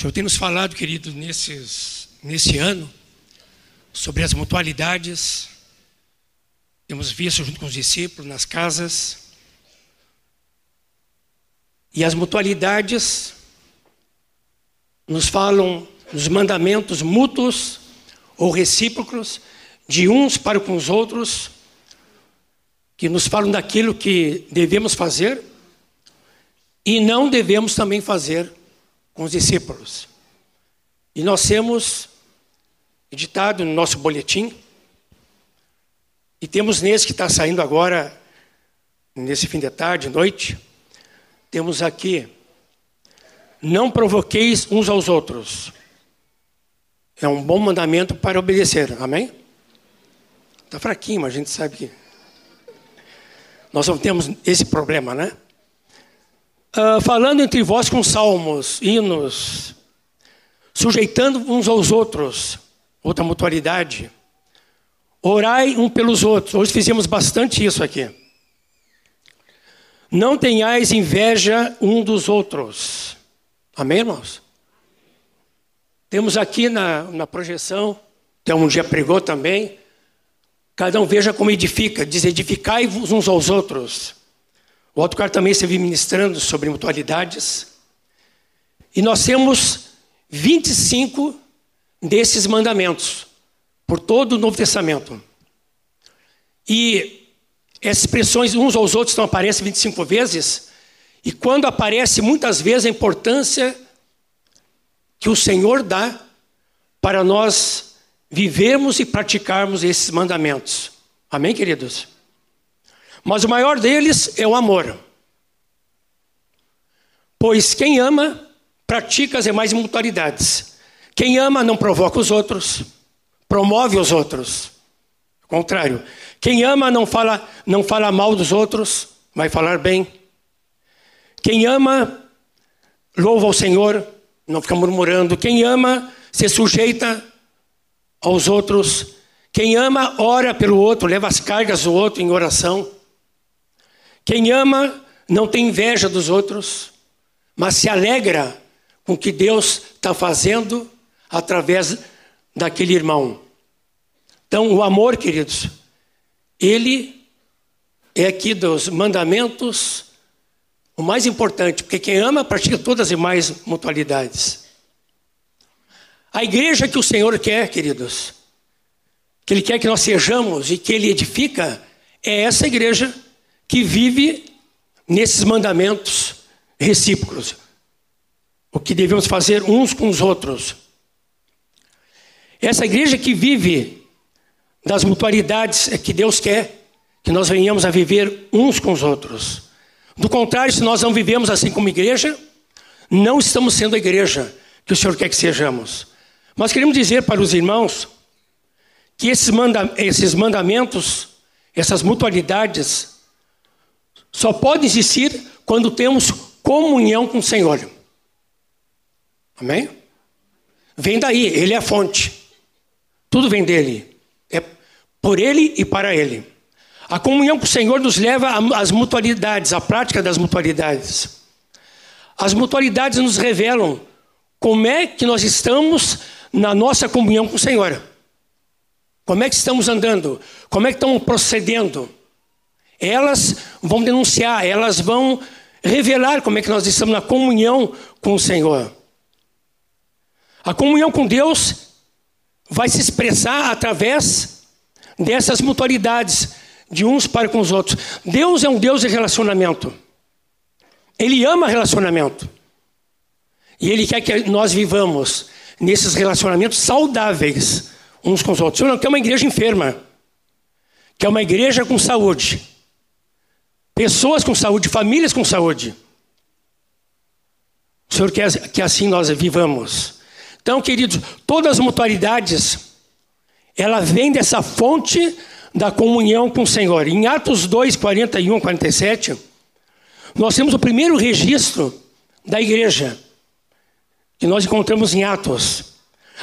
Senhor tem nos falado, querido, nesses, nesse ano, sobre as mutualidades. Temos visto junto com os discípulos nas casas. E as mutualidades nos falam dos mandamentos mútuos ou recíprocos de uns para com os outros, que nos falam daquilo que devemos fazer e não devemos também fazer com os discípulos. E nós temos editado no nosso boletim, e temos nesse que está saindo agora, nesse fim de tarde, noite, temos aqui, não provoqueis uns aos outros. É um bom mandamento para obedecer, amém? Está fraquinho, mas a gente sabe que nós não temos esse problema, né? Uh, falando entre vós com salmos, hinos, sujeitando uns aos outros, outra mutualidade. Orai um pelos outros. Hoje fizemos bastante isso aqui. Não tenhais inveja um dos outros. Amém, irmãos? Temos aqui na, na projeção, que um dia pregou também, cada um veja como edifica, diz edificai-vos uns aos outros. O outro cara também esteve ministrando sobre mutualidades. E nós temos 25 desses mandamentos, por todo o Novo Testamento. E essas expressões uns aos outros não aparecem 25 vezes, e quando aparece muitas vezes a importância que o Senhor dá para nós vivermos e praticarmos esses mandamentos. Amém, queridos? Mas o maior deles é o amor. Pois quem ama, pratica as demais mutualidades. Quem ama não provoca os outros, promove os outros. Ao contrário, quem ama não fala, não fala mal dos outros, vai falar bem. Quem ama louva o Senhor, não fica murmurando. Quem ama se sujeita aos outros. Quem ama ora pelo outro, leva as cargas do outro em oração. Quem ama não tem inveja dos outros, mas se alegra com o que Deus está fazendo através daquele irmão. Então, o amor, queridos, ele é aqui dos mandamentos o mais importante, porque quem ama pratica todas as demais mutualidades. A igreja que o Senhor quer, queridos, que Ele quer que nós sejamos e que Ele edifica, é essa igreja que vive nesses mandamentos recíprocos. O que devemos fazer uns com os outros. Essa igreja que vive das mutualidades é que Deus quer que nós venhamos a viver uns com os outros. Do contrário, se nós não vivemos assim como igreja, não estamos sendo a igreja que o Senhor quer que sejamos. Mas queremos dizer para os irmãos que esses, esses mandamentos, essas mutualidades, só pode existir quando temos comunhão com o Senhor. Amém? Vem daí, Ele é a fonte. Tudo vem dele. É por Ele e para Ele. A comunhão com o Senhor nos leva às mutualidades, à prática das mutualidades. As mutualidades nos revelam como é que nós estamos na nossa comunhão com o Senhor. Como é que estamos andando? Como é que estamos procedendo? Elas vão denunciar, elas vão revelar como é que nós estamos na comunhão com o Senhor. A comunhão com Deus vai se expressar através dessas mutualidades de uns para com os outros. Deus é um Deus de relacionamento. Ele ama relacionamento. E Ele quer que nós vivamos nesses relacionamentos saudáveis uns com os outros. Senhor não quer uma igreja enferma, quer uma igreja com saúde. Pessoas com saúde, famílias com saúde. O Senhor quer que assim nós vivamos. Então, queridos, todas as mutualidades, ela vem dessa fonte da comunhão com o Senhor. Em Atos 2, 41, 47, nós temos o primeiro registro da igreja, que nós encontramos em Atos.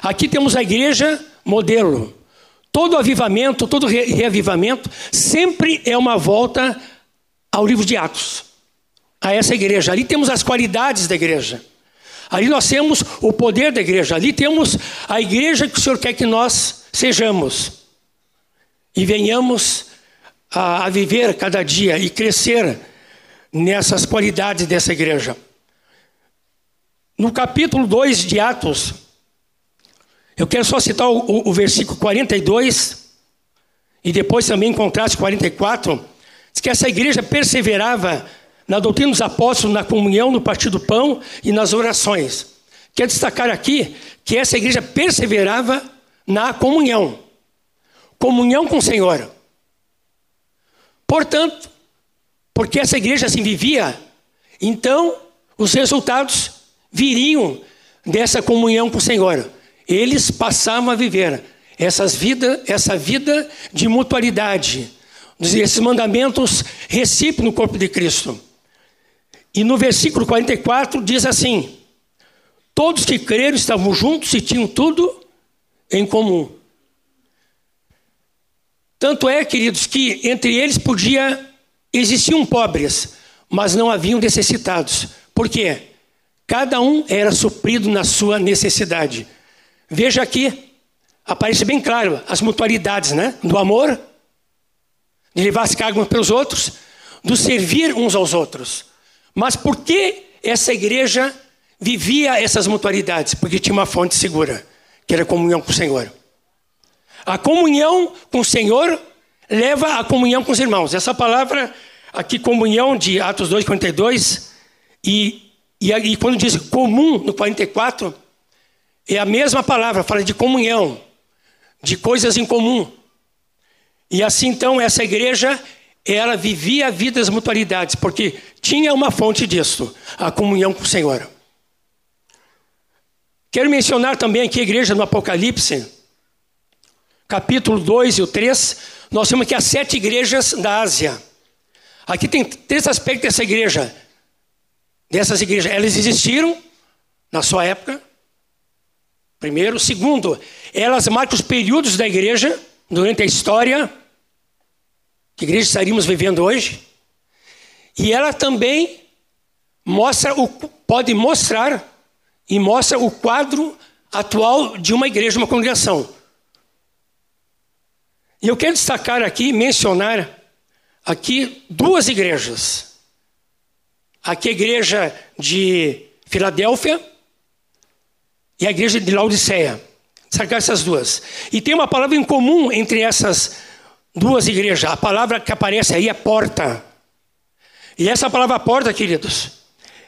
Aqui temos a igreja modelo. Todo avivamento, todo reavivamento, sempre é uma volta ao livro de Atos, a essa igreja. Ali temos as qualidades da igreja. Ali nós temos o poder da igreja, ali temos a igreja que o Senhor quer que nós sejamos. E venhamos a, a viver cada dia e crescer nessas qualidades dessa igreja. No capítulo 2 de Atos, eu quero só citar o, o, versículo 42 e depois também em contraste 44, diz que essa igreja perseverava na doutrina dos apóstolos, na comunhão, no partir do pão e nas orações. Quero destacar aqui que essa igreja perseverava na comunhão. Comunhão com o Senhor. Portanto, porque essa igreja assim vivia, então os resultados viriam dessa comunhão com o Senhor. Eles passavam a viver essas vida, essa vida de mutualidade, esses mandamentos recíprocos no corpo de Cristo. E no versículo 44 diz assim: Todos que creram estavam juntos e tinham tudo em comum. Tanto é, queridos, que entre eles podia existiam pobres, mas não haviam necessitados. Por quê? Cada um era suprido na sua necessidade. Veja aqui, aparece bem claro as mutualidades, né? Do amor, de levar as cargas uns pelos outros, do servir uns aos outros. Mas por que essa igreja vivia essas mutualidades? Porque tinha uma fonte segura, que era a comunhão com o Senhor. A comunhão com o Senhor leva à comunhão com os irmãos. Essa palavra aqui, comunhão, de Atos 2, 42, e, e, e quando diz comum, no 44, é a mesma palavra, fala de comunhão, de coisas em comum. E assim, então, essa igreja ela vivia a vida das mutualidades, porque tinha uma fonte disso, a comunhão com o Senhor. Quero mencionar também aqui a igreja no Apocalipse, capítulo 2 e o 3, nós temos aqui as sete igrejas da Ásia. Aqui tem três aspectos dessa igreja. Dessas igrejas, elas existiram na sua época. Primeiro. Segundo, elas marcam os períodos da igreja durante a história que igreja estaríamos vivendo hoje. E ela também mostra o, pode mostrar e mostra o quadro atual de uma igreja, uma congregação. E eu quero destacar aqui, mencionar aqui duas igrejas. Aqui a igreja de Filadélfia e a igreja de Laodiceia. Destacar essas duas. E tem uma palavra em comum entre essas duas igrejas. A palavra que aparece aí é porta. E essa palavra porta, queridos,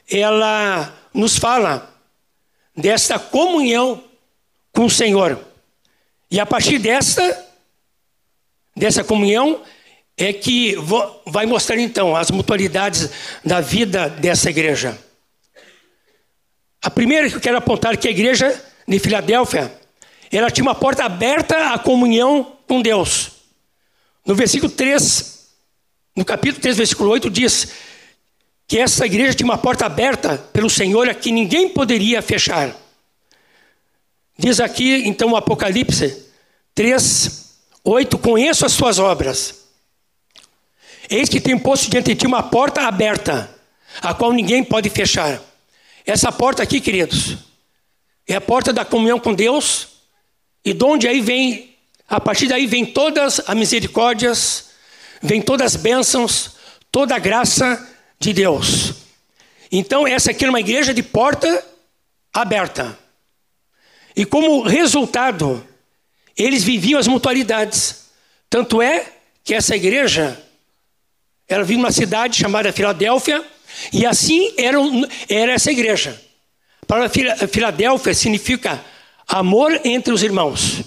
ela nos fala desta comunhão com o Senhor. E a partir desta, dessa comunhão, é que vai mostrar então as mutualidades da vida dessa igreja. A primeira que eu quero apontar que a igreja de Filadélfia, ela tinha uma porta aberta à comunhão com Deus. No versículo 3, no capítulo 3, versículo 8, diz que essa igreja tinha uma porta aberta pelo Senhor a que ninguém poderia fechar. Diz aqui, então, o Apocalipse 3, 8: Conheço as suas obras. Eis que tem posto diante de ti uma porta aberta, a qual ninguém pode fechar. Essa porta aqui, queridos, é a porta da comunhão com Deus, e de onde aí vem a partir daí vem todas as misericórdias, vem todas as bênçãos, toda a graça de Deus. Então, essa aqui é uma igreja de porta aberta. E como resultado, eles viviam as mutualidades. Tanto é que essa igreja, ela vive numa cidade chamada Filadélfia, e assim era, era essa igreja. Para Filadélfia significa amor entre os irmãos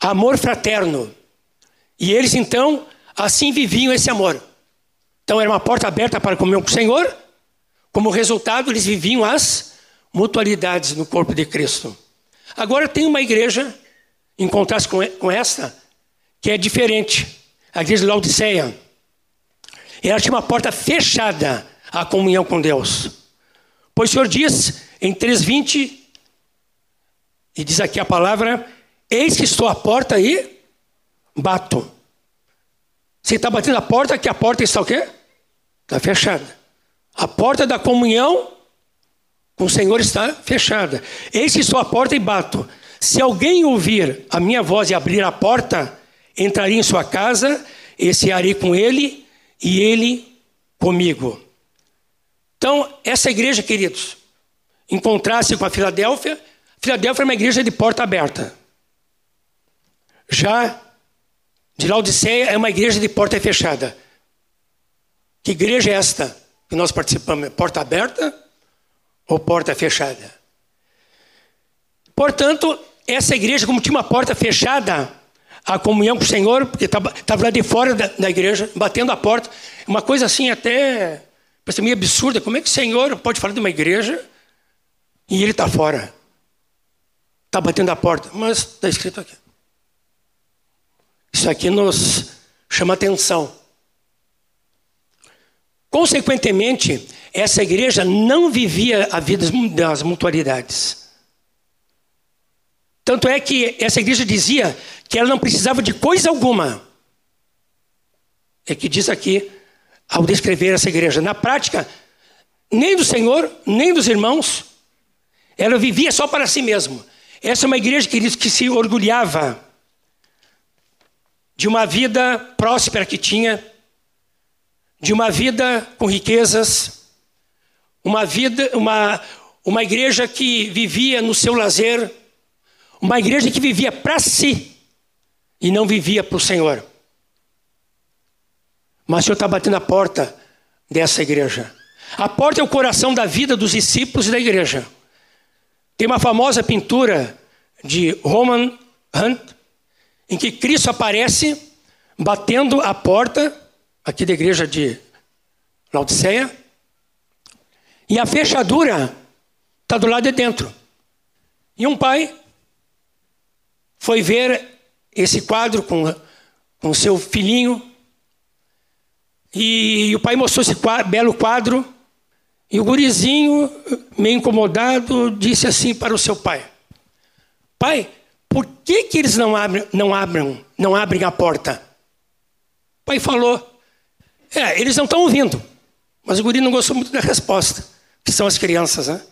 amor fraterno. E eles então assim viviam esse amor. Então era uma porta aberta para comer com o Senhor. Como resultado, eles viviam as mutualidades no corpo de Cristo. Agora tem uma igreja, em contraste com, esta, que é diferente. A igreja de Laodiceia. Ela tinha uma porta fechada à comunhão com Deus. Pois o Senhor diz em 3,20, e diz aqui a palavra, Eis que estou à porta e bato. Você está batendo a porta, que a porta está o quê? Está fechada. A porta da comunhão com o Senhor está fechada. Eis que estou à porta e bato. Se alguém ouvir a minha voz e abrir a porta, entrarei em sua casa e cearei com ele e ele comigo. Então, essa igreja, queridos, em contraste com a Filadélfia, Filadélfia é uma igreja de porta aberta. Já de Laodiceia é uma igreja de porta fechada. Que igreja é esta que nós participamos? É porta aberta ou porta fechada? Portanto, essa igreja, como tinha uma porta fechada, a comunhão com o Senhor, porque estava lá de fora da, da, igreja, batendo a porta, uma coisa assim até parece meio absurda. Como é que o Senhor pode falar de uma igreja e ele está fora? Está batendo a porta, mas está escrito aqui. Isso aqui nos chama atenção. Consequentemente, essa igreja não vivia a vida das mutualidades. Tanto é que essa igreja dizia que ela não precisava de coisa alguma. É que diz aqui, ao descrever essa igreja. Na prática, nem do Senhor, nem dos irmãos, ela vivia só para si mesma. Essa é uma igreja, queridos, que se orgulhava de uma vida próspera que tinha, de uma vida com riquezas, uma vida, uma, uma igreja que vivia no seu lazer, uma igreja que vivia para si e não vivia para o Senhor. Mas o Senhor está batendo a porta dessa igreja. A porta é o coração da vida dos discípulos e da igreja. Tem uma famosa pintura de Roman Hunt, em que Cristo aparece batendo a porta aqui da igreja de Laodiceia, e a fechadura está do lado de dentro. E um pai foi ver esse quadro com, com seu filhinho, e, e o pai mostrou esse quadro, belo quadro, e o gurizinho, meio incomodado, disse assim para o seu pai: Pai, por que, que eles não abrem, não abrem, não abrem a porta? O pai falou: É, eles não estão ouvindo. Mas o guri não gostou muito da resposta, que são as crianças, né?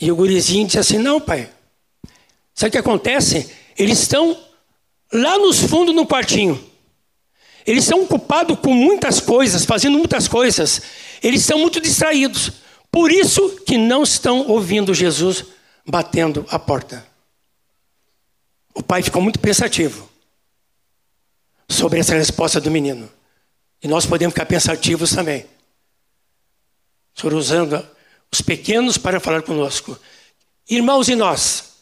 E o gurizinho disse assim: Não, pai. Sabe o que acontece? Eles estão lá nos fundos no quartinho. Eles estão ocupados com muitas coisas, fazendo muitas coisas. Eles estão muito distraídos. Por isso que não estão ouvindo Jesus batendo a porta. O pai ficou muito pensativo sobre essa resposta do menino. E nós podemos ficar pensativos também. O Senhor usando os pequenos para falar conosco. Irmãos e nós,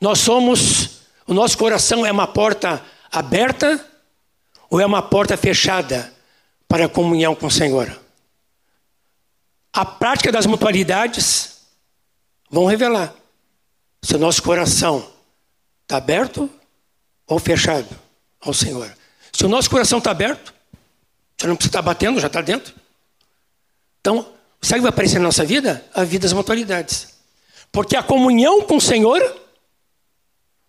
nós somos, o nosso coração é uma porta aberta ou é uma porta fechada para a comunhão com o Senhor? A prática das mutualidades vão revelar se o nosso coração está aberto ou fechado ao Senhor. Se o nosso coração está aberto, você não precisa estar batendo, já está dentro. Então, sabe o que vai aparecer na nossa vida? A vida das mutualidades. Porque a comunhão com o Senhor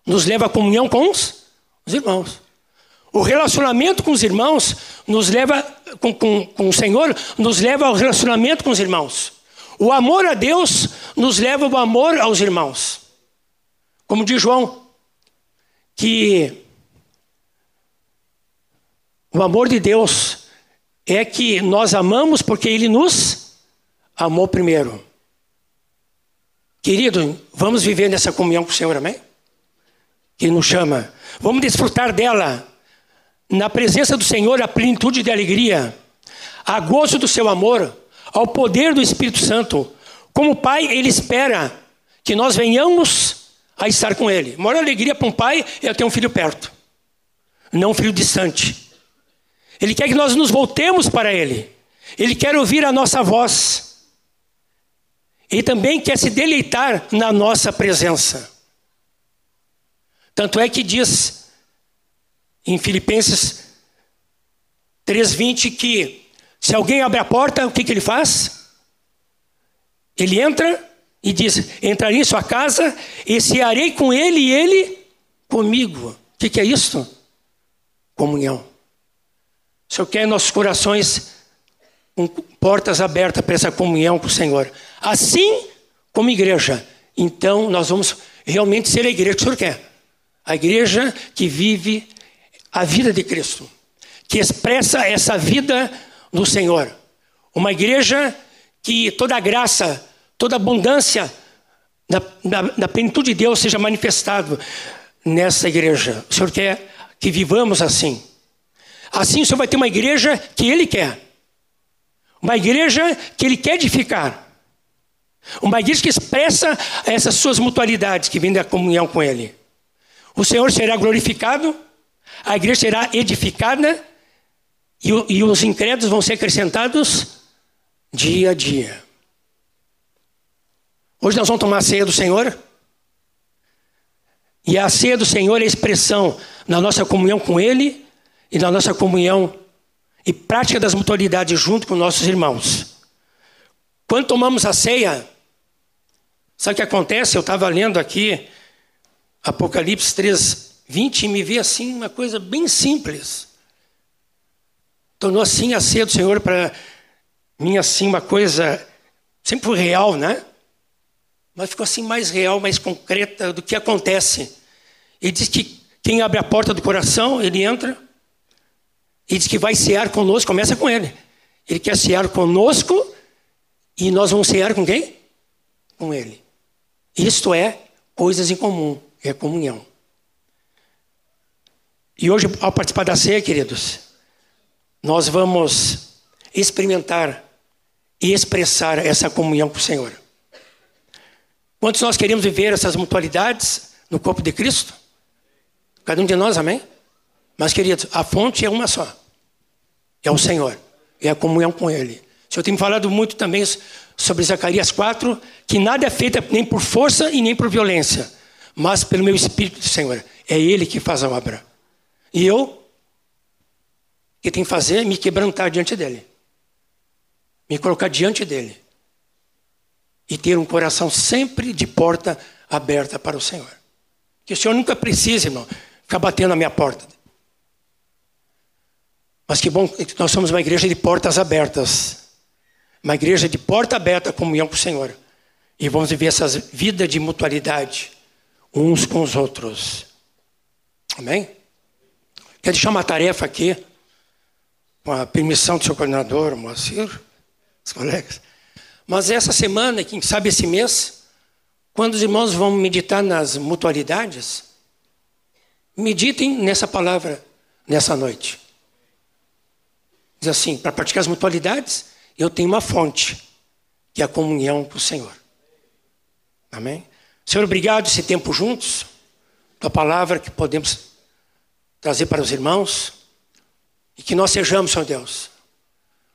nos leva à comunhão com os, os irmãos. O relacionamento com os irmãos nos leva, com, com, com o Senhor, nos leva ao relacionamento com os irmãos. O amor a Deus nos leva ao amor aos irmãos. Como diz João, que o amor de Deus é que nós amamos porque Ele nos amou primeiro. Querido, vamos viver nessa comunhão com o Senhor, amém? Que nos chama. Vamos desfrutar dela. Na presença do Senhor, a plenitude de alegria, a gozo do seu amor, ao poder do Espírito Santo. Como Pai, Ele espera que nós venhamos a estar com Ele. A maior alegria para um pai é ter um filho perto, não um filho distante. Ele quer que nós nos voltemos para Ele. Ele quer ouvir a nossa voz. Ele também quer se deleitar na nossa presença. Tanto é que diz em Filipenses 3,20 que se alguém abre a porta, o que, que ele faz? Ele entra e diz: Entrarei em sua casa e cearei com ele e ele comigo. O que, que é isso? Comunhão. O Senhor quer nossos corações com portas abertas para essa comunhão com o Senhor. Assim como igreja. Então nós vamos realmente ser a igreja que o Senhor quer. A igreja que vive a vida de Cristo, que expressa essa vida do Senhor. Uma igreja que toda a graça, toda a abundância da, da, da plenitude de Deus seja manifestado nessa igreja. O Senhor quer que vivamos assim. Assim o Senhor vai ter uma igreja que Ele quer. Uma igreja que Ele quer edificar. Uma igreja que expressa essas suas mutualidades que vêm da comunhão com Ele. O Senhor será glorificado, a igreja será edificada e, e os incrédulos vão ser acrescentados dia a dia. Hoje nós vamos tomar a ceia do Senhor. E a ceia do Senhor é a expressão na nossa comunhão com Ele e na nossa comunhão e prática das mutualidades junto com nossos irmãos. Quando tomamos a ceia, sabe o que acontece? Eu estava lendo aqui Apocalipse 3, 20 e me vi assim uma coisa bem simples. Tornou assim a ceia do Senhor para mim assim uma coisa sempre real, né? Mas ficou assim mais real, mais concreta do que acontece. Ele diz que quem abre a porta do coração, ele entra e diz que vai cear conosco, começa com ele. Ele quer cear conosco e nós vamos cear com quem? Com ele. Isto é coisas em comum, é comunhão. E hoje, ao participar da ceia, queridos, nós vamos experimentar e expressar essa comunhão com o Senhor. Quantos nós queremos viver essas mutualidades no corpo de Cristo? Cada um de nós, amém? Mas, queridos, a fonte é uma só. É o Senhor. É a comunhão com Ele. O Senhor tem falado muito também sobre Zacarias 4, que nada é feito nem por força e nem por violência, mas pelo meu Espírito, Senhor. É Ele que faz a obra. E eu, o que tenho que fazer é me quebrantar diante dEle. Me colocar diante dEle. E ter um coração sempre de porta aberta para o Senhor. Que o Senhor nunca precise, irmão, ficar batendo na minha porta. Mas que bom que nós somos uma igreja de portas abertas. Uma igreja de porta aberta, comunhão com o Senhor. E vamos viver essa vida de mutualidade uns com os outros. Amém? Quer deixar uma tarefa aqui, com a permissão do seu coordenador, Moacir, os colegas. Mas essa semana, quem sabe esse mês, quando os irmãos vão meditar nas mutualidades, Meditem nessa palavra nessa noite. Diz assim: para praticar as mutualidades, eu tenho uma fonte, que é a comunhão com o Senhor. Amém? Senhor, obrigado esse tempo juntos, tua palavra que podemos trazer para os irmãos, e que nós sejamos, Senhor Deus,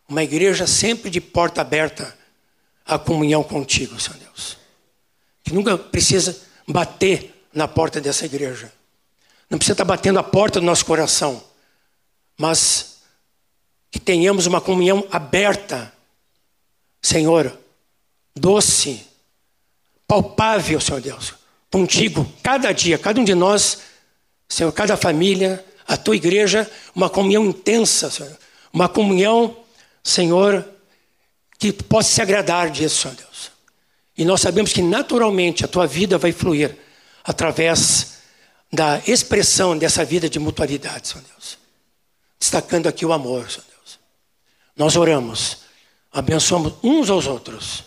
uma igreja sempre de porta aberta à comunhão contigo, Senhor Deus. Que nunca precisa bater na porta dessa igreja não precisa estar batendo a porta do nosso coração, mas que tenhamos uma comunhão aberta, Senhor, doce, palpável, Senhor Deus, contigo, cada dia, cada um de nós, Senhor, cada família, a tua igreja, uma comunhão intensa, Senhor, uma comunhão, Senhor, que possa se agradar disso, Senhor Deus. E nós sabemos que naturalmente a tua vida vai fluir através da expressão dessa vida de mutualidade, Senhor Deus. Destacando aqui o amor, Senhor Deus. Nós oramos, abençoamos uns aos outros.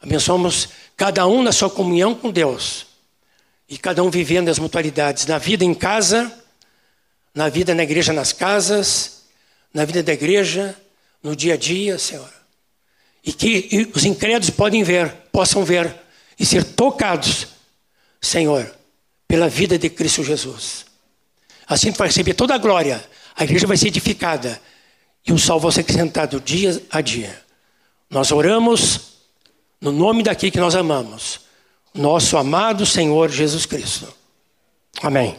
Abençoamos cada um na sua comunhão com Deus. E cada um vivendo as mutualidades na vida em casa, na vida na igreja nas casas, na vida da igreja, no dia a dia, Senhor. E que os incrédulos podem ver, possam ver e ser tocados, Senhor pela vida de Cristo Jesus. Assim tu vai receber toda a glória, a igreja vai ser edificada e o sol vai ser acrescentado dia a dia. Nós oramos no nome daquele que nós amamos, nosso amado Senhor Jesus Cristo. Amém.